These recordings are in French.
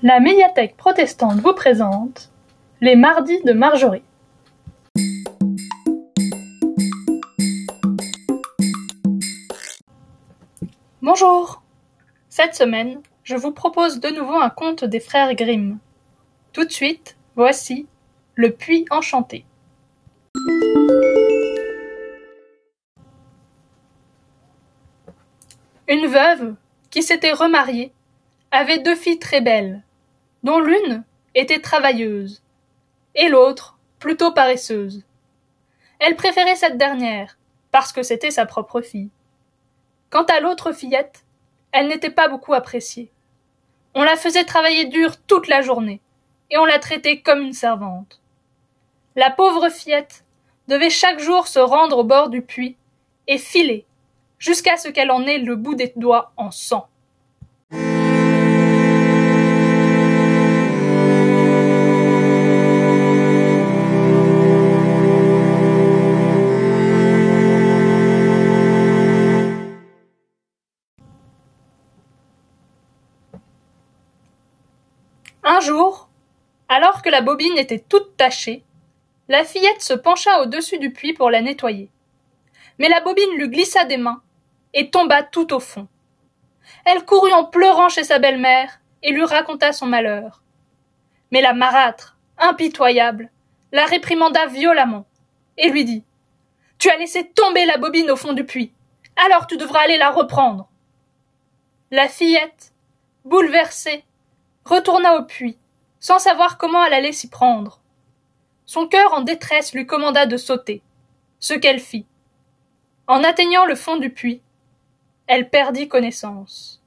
La médiathèque protestante vous présente Les Mardis de Marjorie. Bonjour Cette semaine, je vous propose de nouveau un conte des frères Grimm. Tout de suite, voici Le Puits Enchanté. Une veuve, qui s'était remariée, avait deux filles très belles, l'une était travailleuse, et l'autre plutôt paresseuse. Elle préférait cette dernière, parce que c'était sa propre fille. Quant à l'autre fillette, elle n'était pas beaucoup appréciée. On la faisait travailler dur toute la journée, et on la traitait comme une servante. La pauvre fillette devait chaque jour se rendre au bord du puits et filer jusqu'à ce qu'elle en ait le bout des doigts en sang. Un jour, alors que la bobine était toute tachée, la fillette se pencha au-dessus du puits pour la nettoyer. Mais la bobine lui glissa des mains et tomba tout au fond. Elle courut en pleurant chez sa belle-mère et lui raconta son malheur. Mais la marâtre, impitoyable, la réprimanda violemment et lui dit Tu as laissé tomber la bobine au fond du puits, alors tu devras aller la reprendre. La fillette, bouleversée, retourna au puits, sans savoir comment elle allait s'y prendre. Son cœur en détresse lui commanda de sauter, ce qu'elle fit. En atteignant le fond du puits, elle perdit connaissance.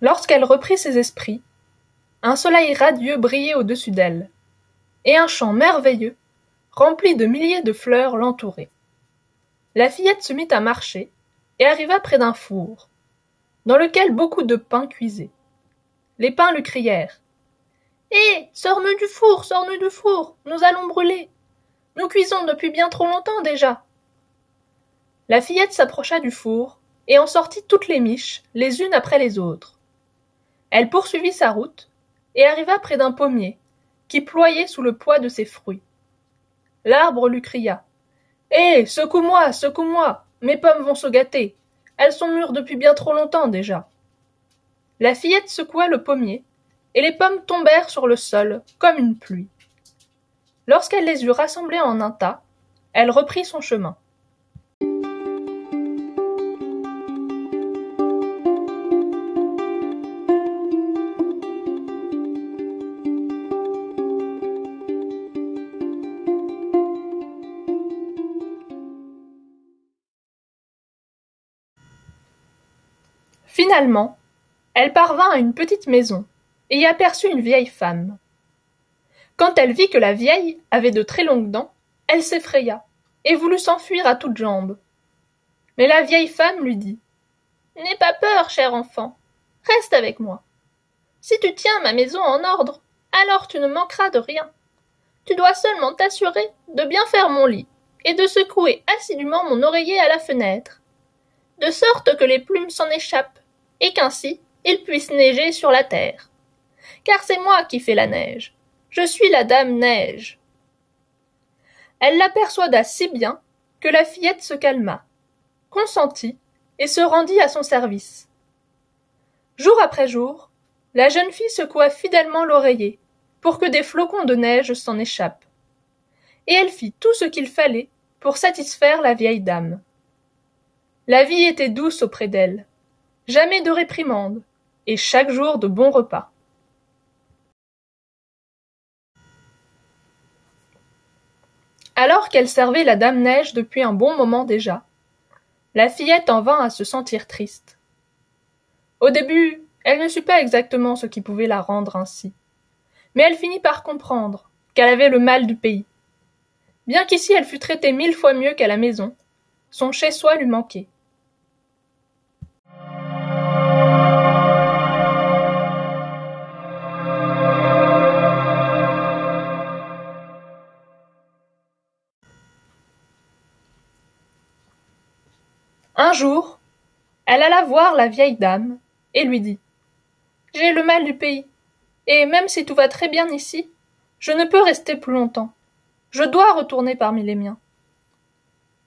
Lorsqu'elle reprit ses esprits, un soleil radieux brillait au-dessus d'elle, et un champ merveilleux, rempli de milliers de fleurs, l'entourait. La fillette se mit à marcher, et arriva près d'un four, dans lequel beaucoup de pain cuisait. Les pains lui crièrent. Hé. Sors-nous du four. Sors-nous du four. Nous allons brûler. Nous cuisons depuis bien trop longtemps déjà. La fillette s'approcha du four, et en sortit toutes les miches, les unes après les autres. Elle poursuivit sa route, et arriva près d'un pommier, qui ployait sous le poids de ses fruits. L'arbre lui cria. Hé. Secoue-moi. Secoue-moi. Mes pommes vont se gâter. Elles sont mûres depuis bien trop longtemps déjà. La fillette secoua le pommier, et les pommes tombèrent sur le sol comme une pluie. Lorsqu'elle les eut rassemblées en un tas, elle reprit son chemin. Finalement, elle parvint à une petite maison, et y aperçut une vieille femme. Quand elle vit que la vieille avait de très longues dents, elle s'effraya, et voulut s'enfuir à toutes jambes. Mais la vieille femme lui dit. N'aie pas peur, cher enfant. Reste avec moi. Si tu tiens ma maison en ordre, alors tu ne manqueras de rien. Tu dois seulement t'assurer de bien faire mon lit, et de secouer assidûment mon oreiller à la fenêtre, de sorte que les plumes s'en échappent et qu'ainsi il puisse neiger sur la terre. Car c'est moi qui fais la neige. Je suis la dame neige. Elle l'aperçoida si bien que la fillette se calma, consentit et se rendit à son service. Jour après jour, la jeune fille secoua fidèlement l'oreiller pour que des flocons de neige s'en échappent. Et elle fit tout ce qu'il fallait pour satisfaire la vieille dame. La vie était douce auprès d'elle jamais de réprimande, et chaque jour de bons repas. Alors qu'elle servait la Dame Neige depuis un bon moment déjà, la fillette en vint à se sentir triste. Au début, elle ne sut pas exactement ce qui pouvait la rendre ainsi, mais elle finit par comprendre qu'elle avait le mal du pays. Bien qu'ici elle fût traitée mille fois mieux qu'à la maison, son chez-soi lui manquait. Jour, elle alla voir la vieille dame et lui dit J'ai le mal du pays, et même si tout va très bien ici, je ne peux rester plus longtemps. Je dois retourner parmi les miens.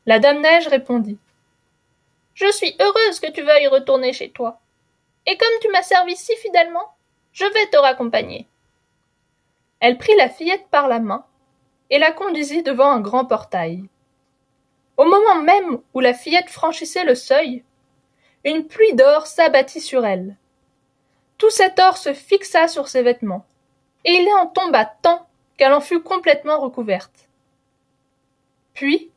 La dame Neige répondit Je suis heureuse que tu veuilles retourner chez toi. Et comme tu m'as servi si fidèlement, je vais te raccompagner. Elle prit la fillette par la main et la conduisit devant un grand portail. Au moment même où la fillette franchissait le seuil, une pluie d'or s'abattit sur elle. Tout cet or se fixa sur ses vêtements, et il en tomba tant qu'elle en fut complètement recouverte. Puis,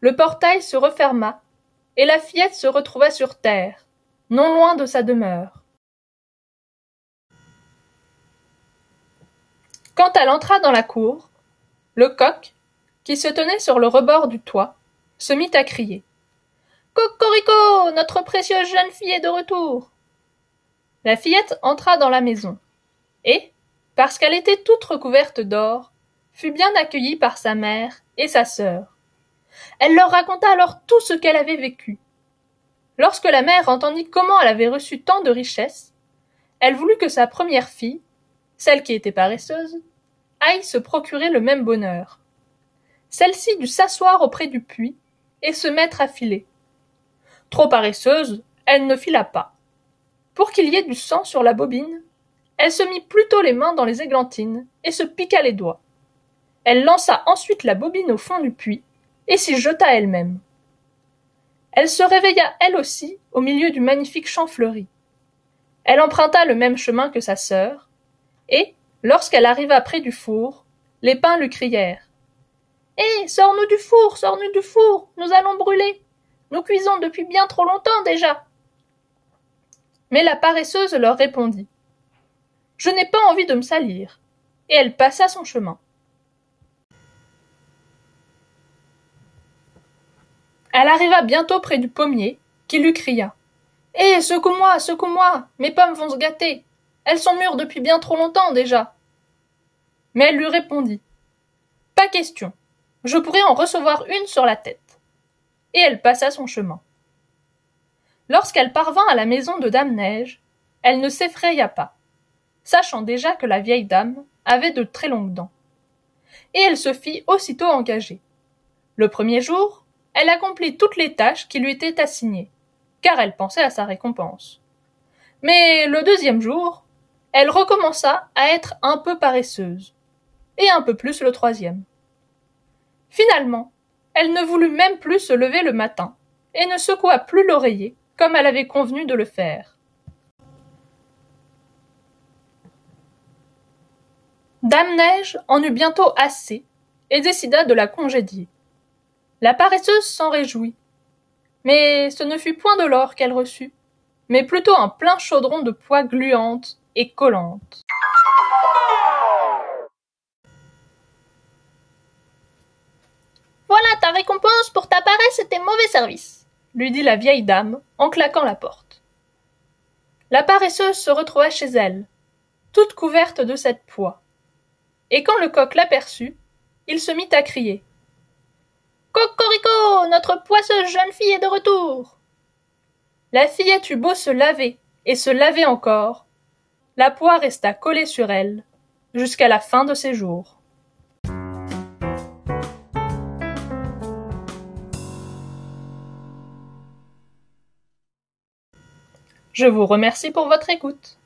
le portail se referma, et la fillette se retrouva sur terre, non loin de sa demeure. Quand elle entra dans la cour, le coq, qui se tenait sur le rebord du toit, se mit à crier. Cocorico, notre précieuse jeune fille est de retour. La fillette entra dans la maison, et, parce qu'elle était toute recouverte d'or, fut bien accueillie par sa mère et sa sœur. Elle leur raconta alors tout ce qu'elle avait vécu. Lorsque la mère entendit comment elle avait reçu tant de richesses, elle voulut que sa première fille, celle qui était paresseuse, aille se procurer le même bonheur. Celle-ci dut s'asseoir auprès du puits et se mettre à filer. Trop paresseuse, elle ne fila pas. Pour qu'il y ait du sang sur la bobine, elle se mit plutôt les mains dans les églantines et se piqua les doigts. Elle lança ensuite la bobine au fond du puits et s'y jeta elle-même. Elle se réveilla elle aussi au milieu du magnifique champ fleuri. Elle emprunta le même chemin que sa sœur, et, lorsqu'elle arriva près du four, les pins lui crièrent. Hé. sors-nous du four, sors-nous du four, nous allons brûler. Nous cuisons depuis bien trop longtemps déjà. Mais la paresseuse leur répondit. Je n'ai pas envie de me salir. Et elle passa son chemin. Elle arriva bientôt près du pommier, qui lui cria. Hé, secoue-moi, secoue-moi, mes pommes vont se gâter. Elles sont mûres depuis bien trop longtemps déjà. Mais elle lui répondit. Pas question. Je pourrais en recevoir une sur la tête. Et elle passa son chemin. Lorsqu'elle parvint à la maison de Dame Neige, elle ne s'effraya pas sachant déjà que la vieille dame avait de très longues dents. Et elle se fit aussitôt engager. Le premier jour, elle accomplit toutes les tâches qui lui étaient assignées, car elle pensait à sa récompense. Mais le deuxième jour, elle recommença à être un peu paresseuse, et un peu plus le troisième. Finalement, elle ne voulut même plus se lever le matin, et ne secoua plus l'oreiller comme elle avait convenu de le faire. Dame Neige en eut bientôt assez, et décida de la congédier. La paresseuse s'en réjouit. Mais ce ne fut point de l'or qu'elle reçut, mais plutôt un plein chaudron de poix gluantes et collantes. Récompense pour ta paresse et tes mauvais services, lui dit la vieille dame en claquant la porte. La paresseuse se retrouva chez elle, toute couverte de cette poix et quand le coq l'aperçut, il se mit à crier. Cocorico, notre poisseuse jeune fille est de retour. La fillette eut beau se laver et se laver encore, la poix resta collée sur elle jusqu'à la fin de ses jours. Je vous remercie pour votre écoute.